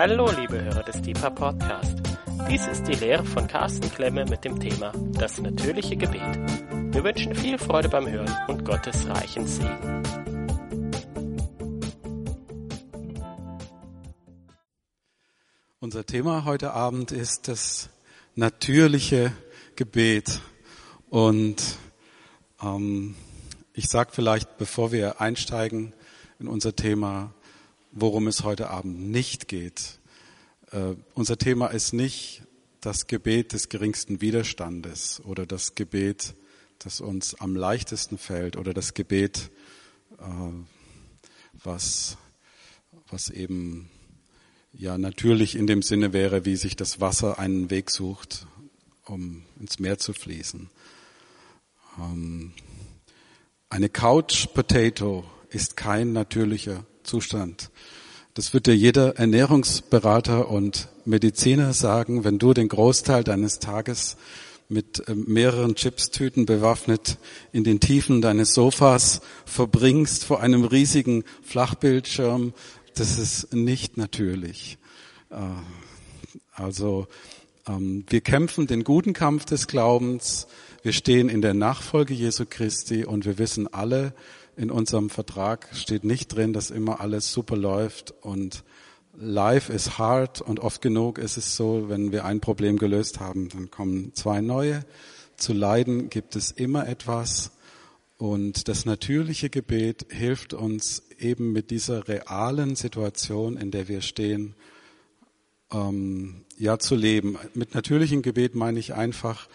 Hallo, liebe Hörer des Deeper Podcast. Dies ist die Lehre von Carsten Klemme mit dem Thema Das natürliche Gebet. Wir wünschen viel Freude beim Hören und Gottes reichen Segen. Unser Thema heute Abend ist das natürliche Gebet. Und ähm, ich sage vielleicht, bevor wir einsteigen in unser Thema, worum es heute Abend nicht geht. Äh, unser Thema ist nicht das Gebet des geringsten Widerstandes oder das Gebet, das uns am leichtesten fällt oder das Gebet, äh, was, was eben ja natürlich in dem Sinne wäre, wie sich das Wasser einen Weg sucht, um ins Meer zu fließen. Ähm, eine Couch Potato ist kein natürlicher Zustand. Das wird dir jeder Ernährungsberater und Mediziner sagen, wenn du den Großteil deines Tages mit ähm, mehreren Chipstüten bewaffnet in den Tiefen deines Sofas verbringst vor einem riesigen Flachbildschirm, das ist nicht natürlich. Äh, also ähm, wir kämpfen den guten Kampf des Glaubens, wir stehen in der Nachfolge Jesu Christi und wir wissen alle, in unserem Vertrag steht nicht drin, dass immer alles super läuft und life is hard und oft genug ist es so, wenn wir ein Problem gelöst haben, dann kommen zwei neue. Zu leiden gibt es immer etwas und das natürliche Gebet hilft uns eben mit dieser realen Situation, in der wir stehen, ähm, ja zu leben. Mit natürlichem Gebet meine ich einfach,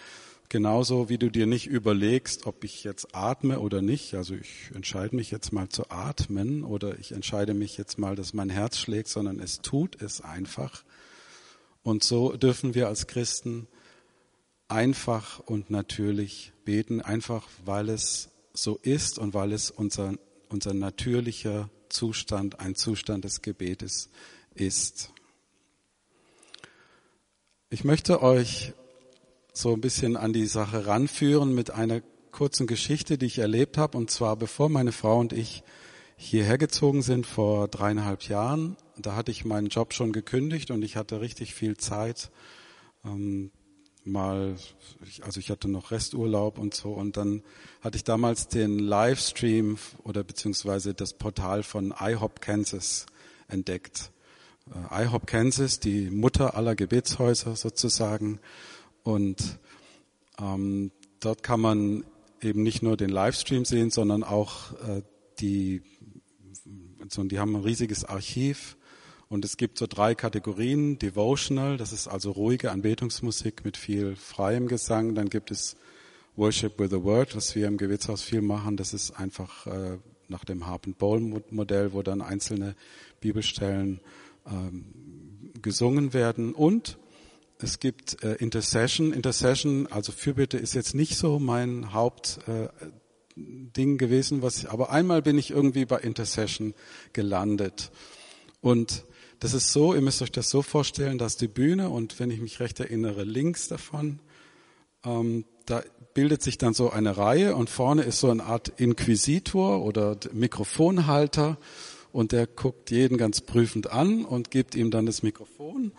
Genauso wie du dir nicht überlegst, ob ich jetzt atme oder nicht. Also ich entscheide mich jetzt mal zu atmen oder ich entscheide mich jetzt mal, dass mein Herz schlägt, sondern es tut es einfach. Und so dürfen wir als Christen einfach und natürlich beten, einfach weil es so ist und weil es unser, unser natürlicher Zustand, ein Zustand des Gebetes ist. Ich möchte euch so ein bisschen an die Sache ranführen mit einer kurzen Geschichte, die ich erlebt habe. Und zwar bevor meine Frau und ich hierher gezogen sind vor dreieinhalb Jahren. Da hatte ich meinen Job schon gekündigt und ich hatte richtig viel Zeit. Ähm, mal, also ich hatte noch Resturlaub und so. Und dann hatte ich damals den Livestream oder beziehungsweise das Portal von iHop Kansas entdeckt. Äh, iHop Kansas, die Mutter aller Gebetshäuser sozusagen. Und ähm, dort kann man eben nicht nur den Livestream sehen, sondern auch äh, die, so, die haben ein riesiges Archiv. Und es gibt so drei Kategorien. Devotional, das ist also ruhige Anbetungsmusik mit viel freiem Gesang. Dann gibt es Worship with the Word, was wir im Gewächshaus viel machen. Das ist einfach äh, nach dem Harp and Bowl Modell, wo dann einzelne Bibelstellen ähm, gesungen werden. Und es gibt äh, Intercession. Intercession, also Fürbitte, ist jetzt nicht so mein Hauptding äh, gewesen, was ich, aber einmal bin ich irgendwie bei Intercession gelandet. Und das ist so, ihr müsst euch das so vorstellen, dass die Bühne und wenn ich mich recht erinnere, links davon, ähm, da bildet sich dann so eine Reihe und vorne ist so eine Art Inquisitor oder Mikrofonhalter und der guckt jeden ganz prüfend an und gibt ihm dann das Mikrofon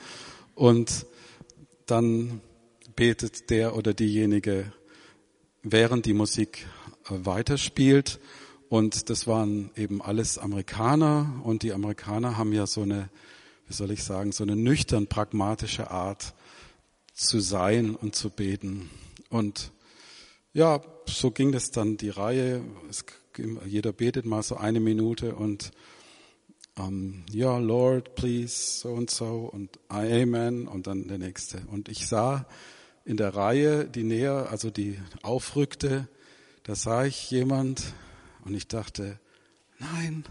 und dann betet der oder diejenige, während die Musik äh, weiterspielt. Und das waren eben alles Amerikaner. Und die Amerikaner haben ja so eine, wie soll ich sagen, so eine nüchtern pragmatische Art zu sein und zu beten. Und ja, so ging das dann die Reihe. Es, jeder betet mal so eine Minute und um, ja, Lord, please, so und so und Amen und dann der nächste. Und ich sah in der Reihe, die näher, also die aufrückte, da sah ich jemand und ich dachte, nein,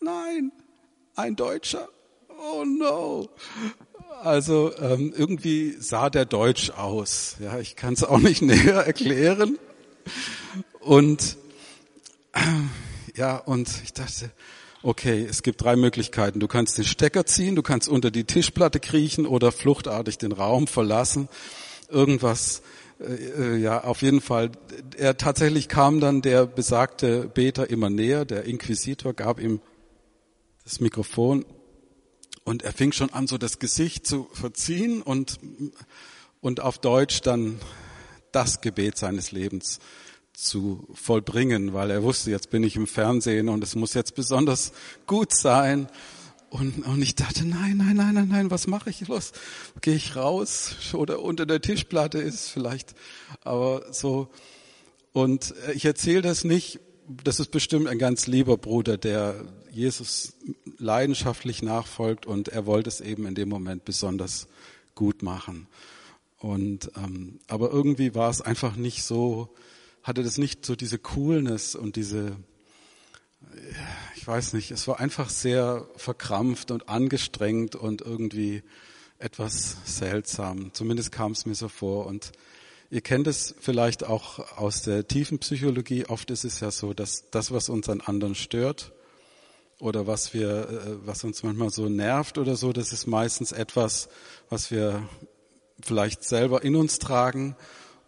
nein, ein Deutscher. Oh no. Also ähm, irgendwie sah der Deutsch aus. Ja, ich kann es auch nicht näher erklären. Und äh, ja, und ich dachte, okay, es gibt drei Möglichkeiten. Du kannst den Stecker ziehen, du kannst unter die Tischplatte kriechen oder fluchtartig den Raum verlassen. Irgendwas, äh, ja, auf jeden Fall. Er tatsächlich kam dann der besagte Beter immer näher. Der Inquisitor gab ihm das Mikrofon Und er fing schon an, so das Gesicht zu verziehen und, und auf Deutsch dann das Gebet seines Lebens zu vollbringen, weil er wusste, jetzt bin ich im Fernsehen und es muss jetzt besonders gut sein. Und, und ich dachte, nein, nein, nein, nein, nein, was mache ich los? Gehe ich raus oder unter der Tischplatte ist vielleicht, aber so. Und ich erzähle das nicht, das ist bestimmt ein ganz lieber Bruder, der Jesus leidenschaftlich nachfolgt und er wollte es eben in dem Moment besonders gut machen. Und ähm, aber irgendwie war es einfach nicht so, hatte das nicht so diese Coolness und diese, ich weiß nicht, es war einfach sehr verkrampft und angestrengt und irgendwie etwas seltsam. Zumindest kam es mir so vor. Und ihr kennt es vielleicht auch aus der tiefen Psychologie. Oft ist es ja so, dass das, was uns an anderen stört oder was wir, äh, was uns manchmal so nervt oder so, das ist meistens etwas, was wir vielleicht selber in uns tragen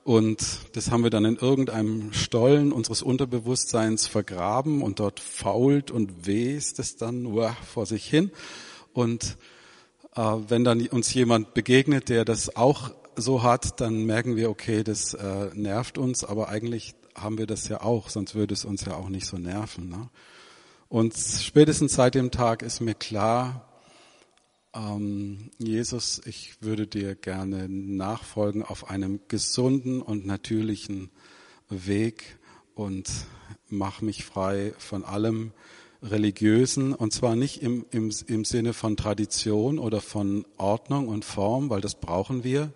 und das haben wir dann in irgendeinem Stollen unseres Unterbewusstseins vergraben und dort fault und west es dann uah, vor sich hin. Und äh, wenn dann uns jemand begegnet, der das auch so hat, dann merken wir, okay, das äh, nervt uns, aber eigentlich haben wir das ja auch, sonst würde es uns ja auch nicht so nerven. Ne? Und spätestens seit dem Tag ist mir klar, ähm, Jesus, ich würde dir gerne nachfolgen auf einem gesunden und natürlichen Weg und mach mich frei von allem Religiösen und zwar nicht im, im, im Sinne von Tradition oder von Ordnung und Form, weil das brauchen wir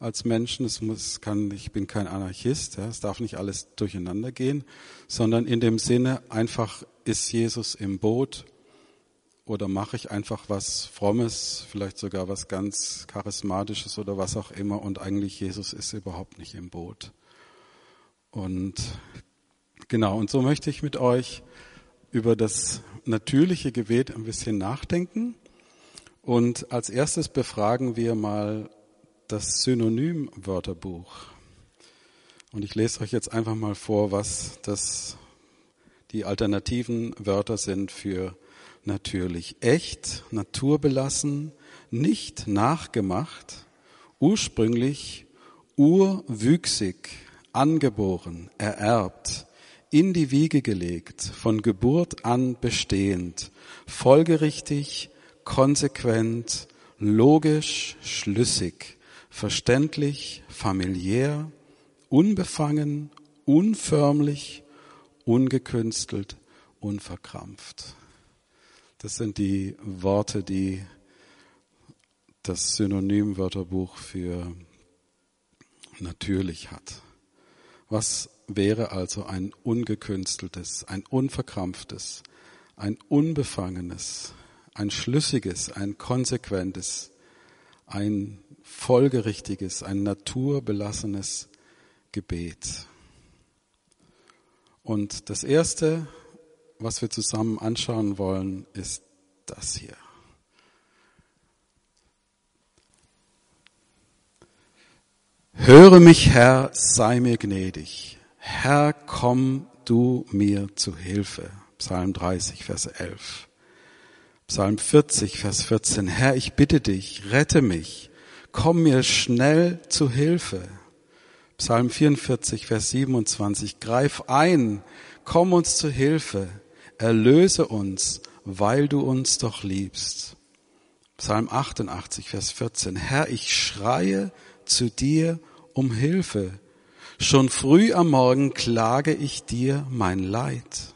als Menschen. Es muss, kann, ich bin kein Anarchist, ja, es darf nicht alles durcheinander gehen, sondern in dem Sinne einfach ist Jesus im Boot oder mache ich einfach was Frommes, vielleicht sogar was ganz Charismatisches oder was auch immer und eigentlich Jesus ist überhaupt nicht im Boot. Und genau, und so möchte ich mit euch über das natürliche Gebet ein bisschen nachdenken. Und als erstes befragen wir mal das Synonym-Wörterbuch. Und ich lese euch jetzt einfach mal vor, was das, die alternativen Wörter sind für natürlich echt, naturbelassen, nicht nachgemacht, ursprünglich, urwüchsig, angeboren, ererbt, in die Wiege gelegt, von Geburt an bestehend, folgerichtig, konsequent, logisch, schlüssig, verständlich, familiär, unbefangen, unförmlich, ungekünstelt, unverkrampft. Das sind die Worte, die das Synonymwörterbuch für natürlich hat. Was wäre also ein ungekünsteltes, ein unverkrampftes, ein unbefangenes, ein schlüssiges, ein konsequentes, ein folgerichtiges, ein naturbelassenes Gebet? Und das erste, was wir zusammen anschauen wollen, ist das hier. Höre mich, Herr, sei mir gnädig. Herr, komm du mir zu Hilfe. Psalm 30, Vers 11. Psalm 40, Vers 14. Herr, ich bitte dich, rette mich. Komm mir schnell zu Hilfe. Psalm 44, Vers 27. Greif ein, komm uns zu Hilfe erlöse uns, weil du uns doch liebst. Psalm 88, Vers 14. Herr, ich schreie zu dir um Hilfe. Schon früh am Morgen klage ich dir mein Leid.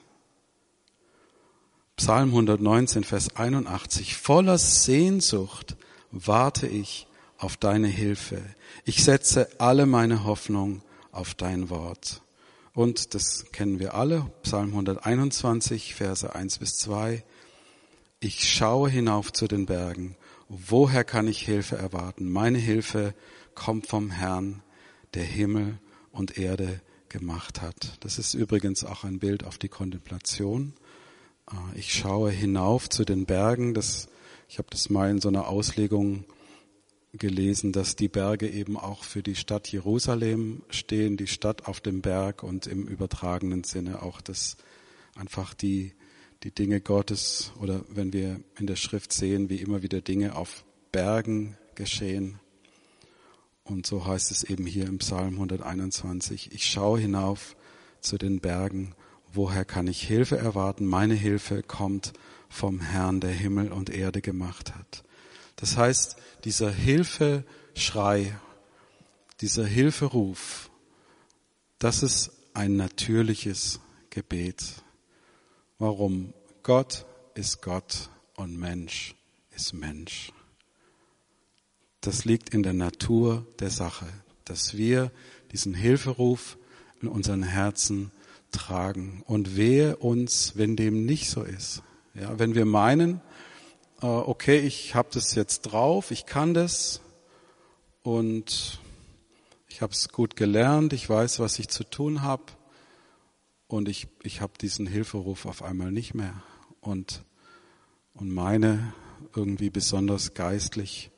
Psalm 119, Vers 81. Voller Sehnsucht warte ich auf deine Hilfe. Ich setze alle meine Hoffnung auf dein Wort. Und das kennen wir alle, Psalm 121, Verse 1 bis 2. Ich schaue hinauf zu den Bergen. Woher kann ich Hilfe erwarten? Meine Hilfe kommt vom Herrn, der Himmel und Erde gemacht hat. Das ist übrigens auch ein Bild auf die Kontemplation. Äh, ich schaue hinauf zu den Bergen. Das, ich habe das mal in so einer Auslegung gelesen, dass die Berge eben auch für die Stadt Jerusalem stehen, die Stadt auf dem Berg und im übertragenen Sinne auch das einfach die, die Dinge Gottes oder wenn wir in der Schrift sehen, wie immer wieder Dinge auf Bergen geschehen. Und so heißt es eben hier im Psalm 121, ich schaue hinauf zu den Bergen, woher kann ich Hilfe erwarten? Meine Hilfe kommt vom Herrn, der Himmel und Erde gemacht hat. Das heißt, dieser Hilfeschrei, dieser Hilferuf, das ist ein natürliches Gebet. Warum? Gott ist Gott und Mensch ist Mensch. Das liegt in der Natur der Sache, dass wir diesen Hilferuf in unseren Herzen tragen. Und wehe uns, wenn dem nicht so ist. Ja, wenn wir meinen, okay, ich habe das jetzt drauf, ich kann das und ich habe es gut gelernt, ich weiß, was ich zu tun habe und ich, ich habe diesen Hilferuf auf einmal nicht mehr und, und meine irgendwie besonders geistlich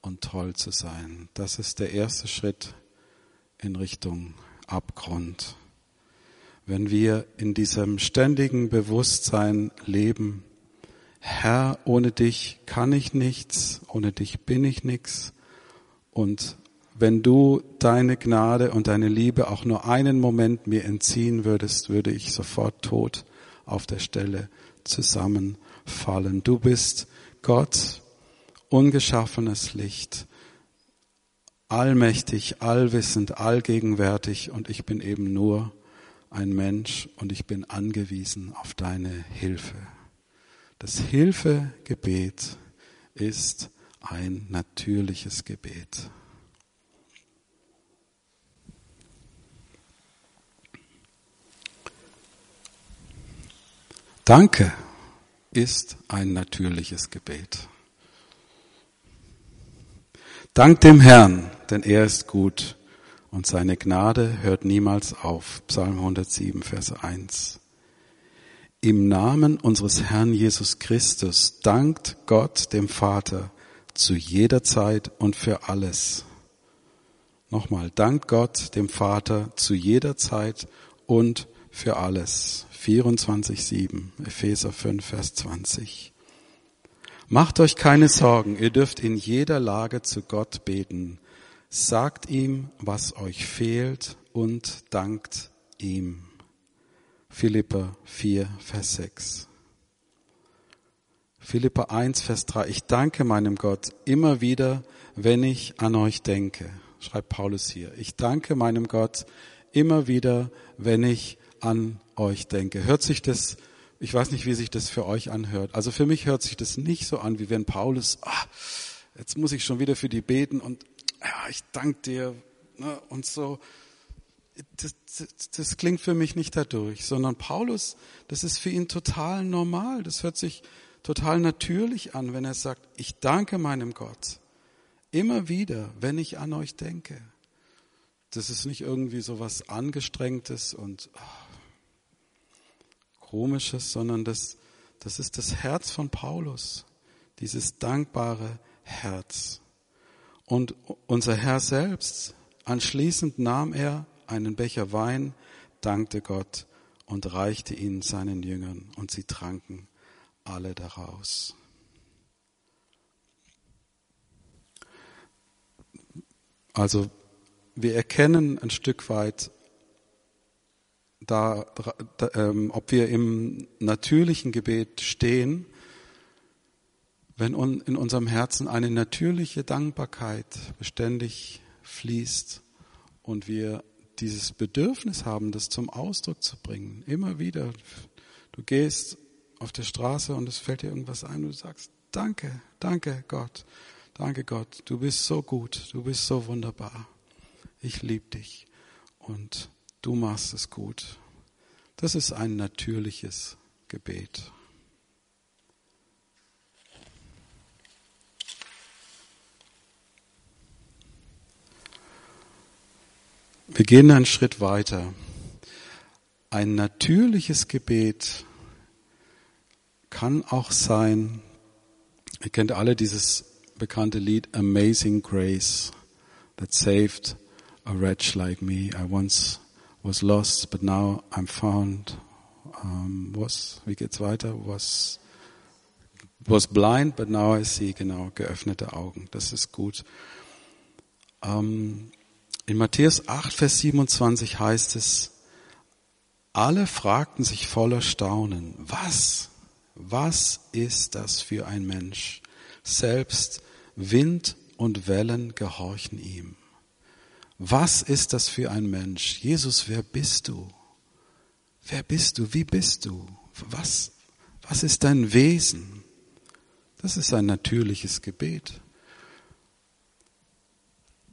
und toll zu sein. Das ist der erste Schritt in Richtung Abgrund. Wenn wir in diesem ständigen Bewusstsein leben, Herr, ohne dich kann ich nichts, ohne dich bin ich nichts. Und wenn du deine Gnade und deine Liebe auch nur einen Moment mir entziehen würdest, würde ich sofort tot auf der Stelle zusammenfallen. Du bist Gott, ungeschaffenes Licht, allmächtig, allwissend, allgegenwärtig und ich bin eben nur ein Mensch und ich bin angewiesen auf deine Hilfe. Das Hilfegebet ist ein natürliches Gebet. Danke ist ein natürliches Gebet. Dank dem Herrn, denn er ist gut und seine Gnade hört niemals auf. Psalm 107, Vers 1. Im Namen unseres Herrn Jesus Christus dankt Gott dem Vater zu jeder Zeit und für alles. Nochmal, dankt Gott dem Vater zu jeder Zeit und für alles. 24,7, Epheser 5, Vers 20. Macht euch keine Sorgen, ihr dürft in jeder Lage zu Gott beten. Sagt ihm, was euch fehlt und dankt ihm. Philippa 4, Vers 6. Philippa 1, Vers 3. Ich danke meinem Gott immer wieder, wenn ich an euch denke. Schreibt Paulus hier. Ich danke meinem Gott immer wieder, wenn ich an euch denke. Hört sich das, ich weiß nicht, wie sich das für euch anhört. Also für mich hört sich das nicht so an, wie wenn Paulus, ah, jetzt muss ich schon wieder für die beten und ja, ich danke dir ne, und so. Das, das, das klingt für mich nicht dadurch, sondern Paulus, das ist für ihn total normal. Das hört sich total natürlich an, wenn er sagt, ich danke meinem Gott immer wieder, wenn ich an euch denke. Das ist nicht irgendwie so was Angestrengtes und oh, Komisches, sondern das, das ist das Herz von Paulus, dieses dankbare Herz. Und unser Herr selbst, anschließend nahm er einen Becher Wein, dankte Gott und reichte ihn seinen Jüngern und sie tranken alle daraus. Also wir erkennen ein Stück weit da, da ähm, ob wir im natürlichen Gebet stehen wenn in unserem Herzen eine natürliche Dankbarkeit beständig fließt und wir dieses Bedürfnis haben, das zum Ausdruck zu bringen, immer wieder. Du gehst auf der Straße und es fällt dir irgendwas ein und du sagst, danke, danke Gott, danke Gott, du bist so gut, du bist so wunderbar, ich liebe dich und du machst es gut. Das ist ein natürliches Gebet. Wir gehen einen Schritt weiter. Ein natürliches Gebet kann auch sein, ihr kennt alle dieses bekannte Lied Amazing Grace that saved a wretch like me. I once was lost, but now I'm found. um, was, wie geht's weiter? Was, was blind, but now I see, genau, geöffnete Augen. Das ist gut. Um, in Matthäus 8, Vers 27 heißt es, alle fragten sich voller Staunen, was, was ist das für ein Mensch? Selbst Wind und Wellen gehorchen ihm. Was ist das für ein Mensch? Jesus, wer bist du? Wer bist du? Wie bist du? Was, was ist dein Wesen? Das ist ein natürliches Gebet.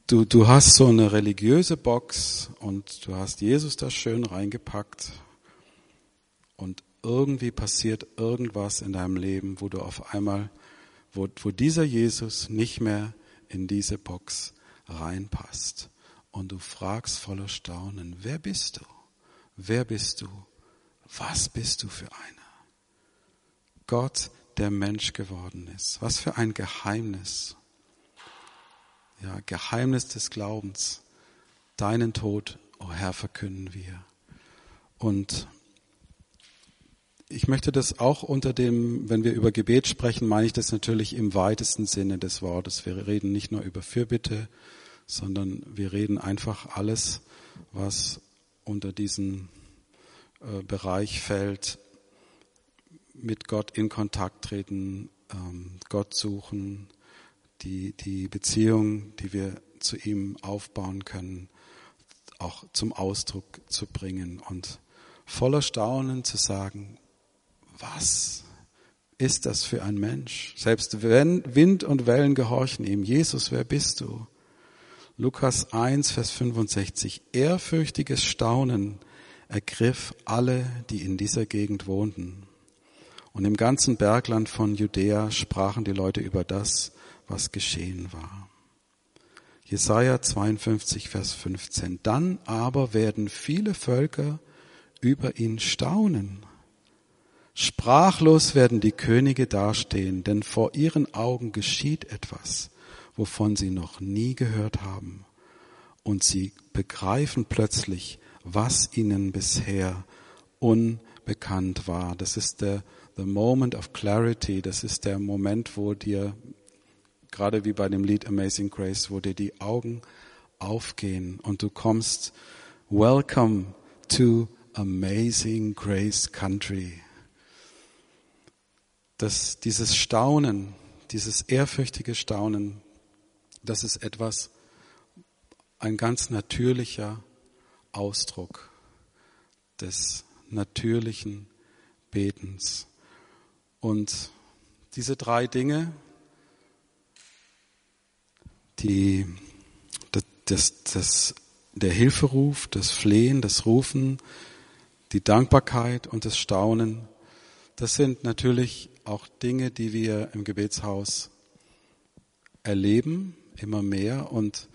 Du, du hast so eine religiöse Box und du hast Jesus da schön reingepackt und irgendwie passiert irgendwas in deinem Leben, wo du auf einmal, wo, wo dieser Jesus nicht mehr in diese Box reinpasst. Und du fragst voller Staunen, wer bist du? Wer bist du? Was bist du für einer? Gott, der Mensch geworden ist. Was für ein Geheimnis. Ja, Geheimnis des Glaubens. Deinen Tod, o oh Herr, verkünden wir. Und ich möchte das auch unter dem, wenn wir über Gebet sprechen, meine ich das natürlich im weitesten Sinne des Wortes. Wir reden nicht nur über Fürbitte, sondern wir reden einfach alles, was unter diesen äh, Bereich fällt, mit Gott in Kontakt treten, ähm, Gott suchen, die, die Beziehung, die wir zu ihm aufbauen können, auch zum Ausdruck zu bringen und voller Staunen zu sagen, was ist das für ein Mensch? Selbst wenn Wind und Wellen gehorchen ihm. Jesus, wer bist du? Lukas 1, Vers 65. Ehrfürchtiges Staunen ergriff alle, die in dieser Gegend wohnten. Und im ganzen Bergland von Judäa sprachen die Leute über das, was geschehen war. Jesaja 52, Vers 15. Dann aber werden viele Völker über ihn staunen. Sprachlos werden die Könige dastehen, denn vor ihren Augen geschieht etwas, wovon sie noch nie gehört haben. Und sie begreifen plötzlich, was ihnen bisher unbekannt war. Das ist der the moment of clarity. Das ist der Moment, wo dir, gerade wie bei dem Lied Amazing Grace, wo dir die Augen aufgehen und du kommst, welcome to Amazing Grace Country. Das, dieses Staunen, dieses ehrfürchtige Staunen, das ist etwas, ein ganz natürlicher Ausdruck des natürlichen Betens. Und diese drei Dinge, die, das, das, der Hilferuf, das Flehen, das Rufen, die Dankbarkeit und das Staunen, das sind natürlich auch Dinge, die wir im Gebetshaus erleben, immer mehr. Und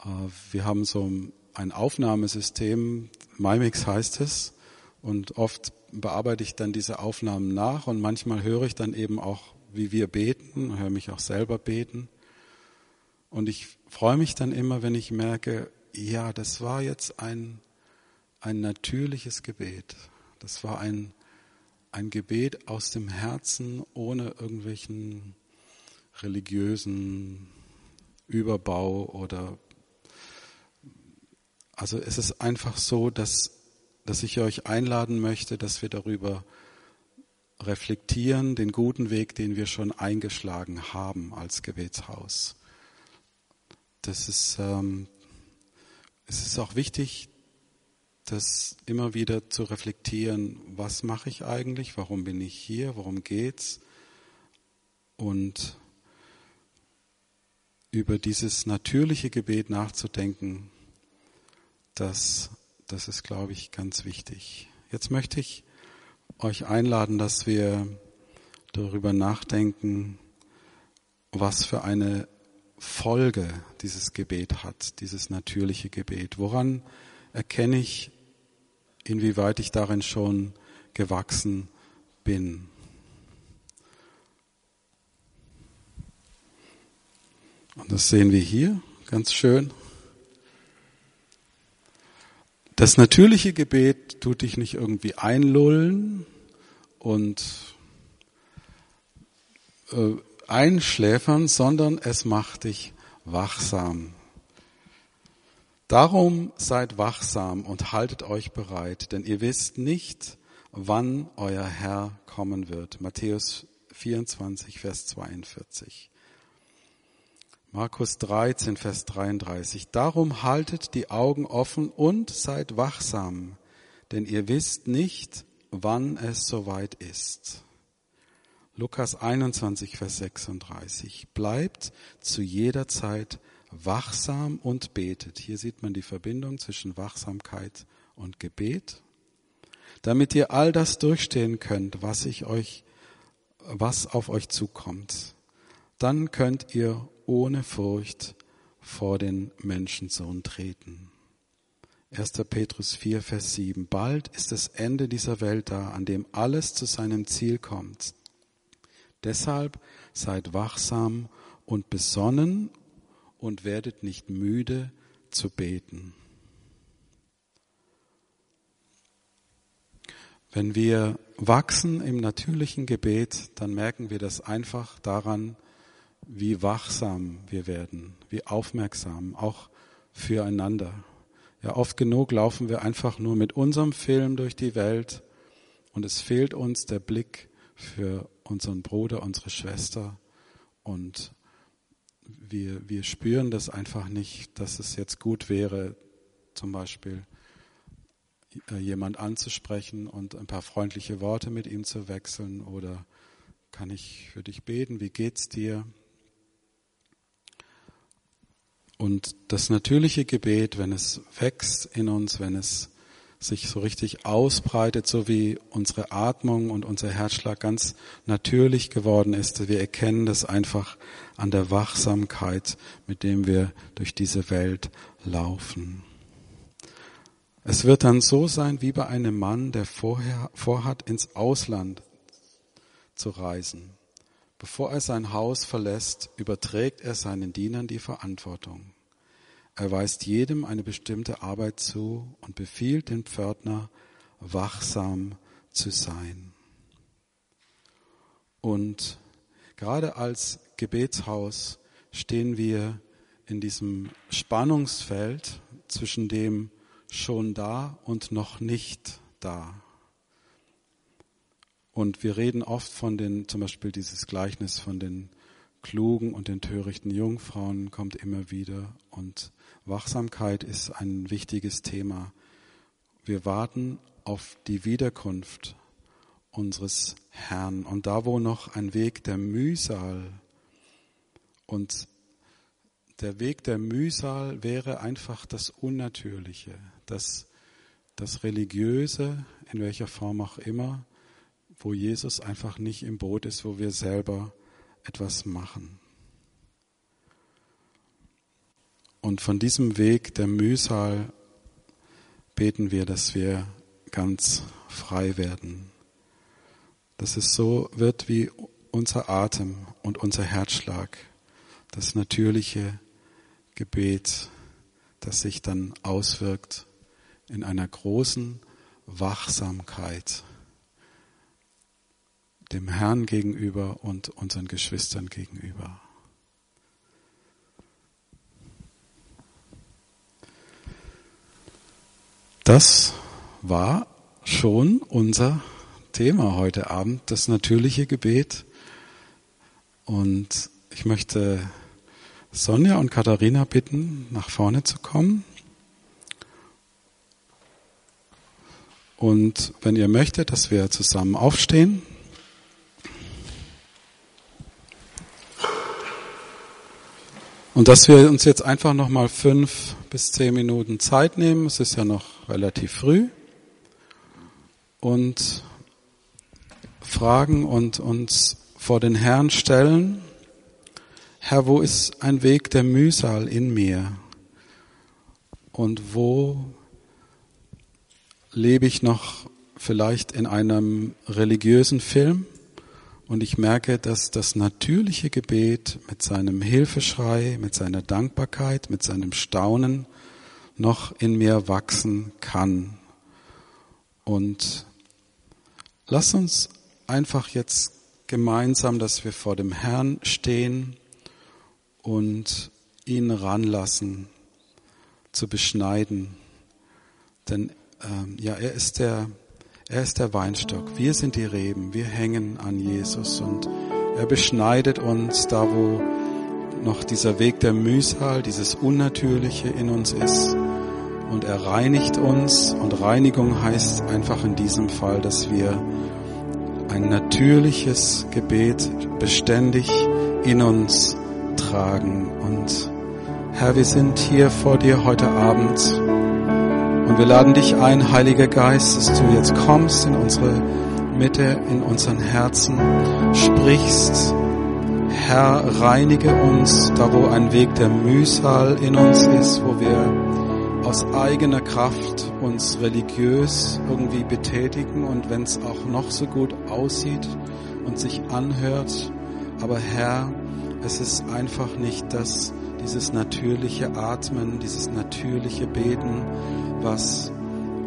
äh, wir haben so ein Aufnahmesystem, MyMix heißt es, und oft bearbeite ich dann diese Aufnahmen nach und manchmal höre ich dann eben auch, wie wir beten, höre mich auch selber beten. Und ich freue mich dann immer, wenn ich merke, ja, das war jetzt ein, ein natürliches Gebet. Das war ein, ein Gebet aus dem Herzen ohne irgendwelchen religiösen Überbau oder also es ist einfach so, dass, dass ich euch einladen möchte, dass wir darüber reflektieren, den guten Weg, den wir schon eingeschlagen haben als Gebetshaus. Das ist, ähm, es ist auch wichtig, das immer wieder zu reflektieren, was mache ich eigentlich, warum bin ich hier, worum geht's und über dieses natürliche Gebet nachzudenken, das, das ist, glaube ich, ganz wichtig. Jetzt möchte ich euch einladen, dass wir darüber nachdenken, was für eine Folge dieses Gebet hat, dieses natürliche Gebet. Woran erkenne ich, inwieweit ich darin schon gewachsen bin. Und das sehen wir hier ganz schön. Das natürliche Gebet tut dich nicht irgendwie einlullen und äh, einschläfern, sondern es macht dich wachsam. Darum seid wachsam und haltet euch bereit, denn ihr wisst nicht, wann euer Herr kommen wird. Matthäus 24, Vers 42. Markus 13, Vers 33. Darum haltet die Augen offen und seid wachsam, denn ihr wisst nicht, wann es soweit ist. Lukas 21, Vers 36. Bleibt zu jeder Zeit wachsam und betet. Hier sieht man die Verbindung zwischen Wachsamkeit und Gebet, damit ihr all das durchstehen könnt, was ich euch, was auf euch zukommt. Dann könnt ihr ohne Furcht vor den Menschensohn treten. 1. Petrus 4, Vers 7. Bald ist das Ende dieser Welt da, an dem alles zu seinem Ziel kommt. Deshalb seid wachsam und besonnen und werdet nicht müde zu beten. Wenn wir wachsen im natürlichen Gebet, dann merken wir das einfach daran, wie wachsam wir werden, wie aufmerksam, auch füreinander. Ja, oft genug laufen wir einfach nur mit unserem Film durch die Welt und es fehlt uns der Blick für unseren Bruder, unsere Schwester und wir, wir spüren das einfach nicht, dass es jetzt gut wäre, zum Beispiel äh, jemand anzusprechen und ein paar freundliche Worte mit ihm zu wechseln oder kann ich für dich beten, wie geht's dir? Und das natürliche Gebet, wenn es wächst in uns, wenn es sich so richtig ausbreitet, so wie unsere Atmung und unser Herzschlag ganz natürlich geworden ist. Wir erkennen das einfach an der Wachsamkeit, mit dem wir durch diese Welt laufen. Es wird dann so sein wie bei einem Mann, der vorher, vorhat, ins Ausland zu reisen. Bevor er sein Haus verlässt, überträgt er seinen Dienern die Verantwortung. Er weist jedem eine bestimmte Arbeit zu und befiehlt dem Pförtner, wachsam zu sein. Und gerade als Gebetshaus stehen wir in diesem Spannungsfeld zwischen dem schon da und noch nicht da. Und wir reden oft von den, zum Beispiel dieses Gleichnis von den klugen und den törichten Jungfrauen kommt immer wieder und Wachsamkeit ist ein wichtiges Thema. Wir warten auf die Wiederkunft unseres Herrn und da wo noch ein Weg der Mühsal und der Weg der Mühsal wäre einfach das Unnatürliche, das, das Religiöse, in welcher Form auch immer, wo Jesus einfach nicht im Boot ist, wo wir selber etwas machen. Und von diesem Weg der Mühsal beten wir, dass wir ganz frei werden. Dass es so wird wie unser Atem und unser Herzschlag, das natürliche Gebet, das sich dann auswirkt in einer großen Wachsamkeit dem Herrn gegenüber und unseren Geschwistern gegenüber. Das war schon unser Thema heute Abend, das natürliche Gebet. Und ich möchte Sonja und Katharina bitten, nach vorne zu kommen. Und wenn ihr möchtet, dass wir zusammen aufstehen. Und dass wir uns jetzt einfach nochmal fünf bis zehn Minuten Zeit nehmen. Es ist ja noch relativ früh. Und fragen und uns vor den Herrn stellen, Herr, wo ist ein Weg der Mühsal in mir? Und wo lebe ich noch vielleicht in einem religiösen Film? Und ich merke, dass das natürliche Gebet mit seinem Hilfeschrei, mit seiner Dankbarkeit, mit seinem Staunen noch in mir wachsen kann. Und lass uns einfach jetzt gemeinsam, dass wir vor dem Herrn stehen und ihn ranlassen, zu beschneiden. Denn ähm, ja, er ist der, er ist der Weinstock. Wir sind die Reben. Wir hängen an Jesus und er beschneidet uns da, wo noch dieser Weg der Mühsal, dieses Unnatürliche in uns ist. Und er reinigt uns. Und Reinigung heißt einfach in diesem Fall, dass wir ein natürliches Gebet beständig in uns tragen. Und Herr, wir sind hier vor dir heute Abend und wir laden dich ein, Heiliger Geist, dass du jetzt kommst in unsere Mitte, in unseren Herzen, sprichst. Herr, reinige uns da, wo ein Weg der Mühsal in uns ist, wo wir aus eigener Kraft uns religiös irgendwie betätigen und wenn es auch noch so gut aussieht und sich anhört, aber Herr, es ist einfach nicht das, dieses natürliche Atmen, dieses natürliche Beten, was,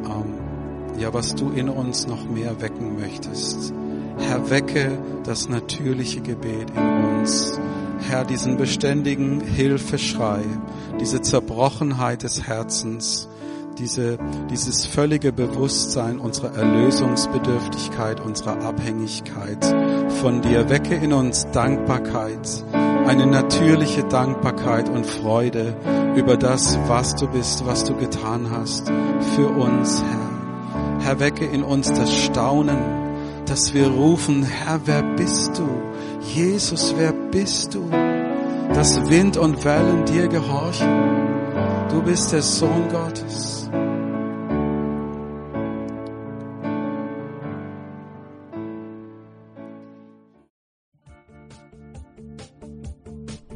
ähm, ja, was du in uns noch mehr wecken möchtest. Herr, wecke das natürliche Gebet in uns. Herr, diesen beständigen Hilfeschrei, diese Zerbrochenheit des Herzens, diese, dieses völlige Bewusstsein unserer Erlösungsbedürftigkeit, unserer Abhängigkeit von dir. Wecke in uns Dankbarkeit, eine natürliche Dankbarkeit und Freude über das, was du bist, was du getan hast für uns, Herr. Herr, wecke in uns das Staunen, dass wir rufen, Herr, wer bist du? Jesus, wer bist du? Dass Wind und Wellen dir gehorchen. Du bist der Sohn Gottes.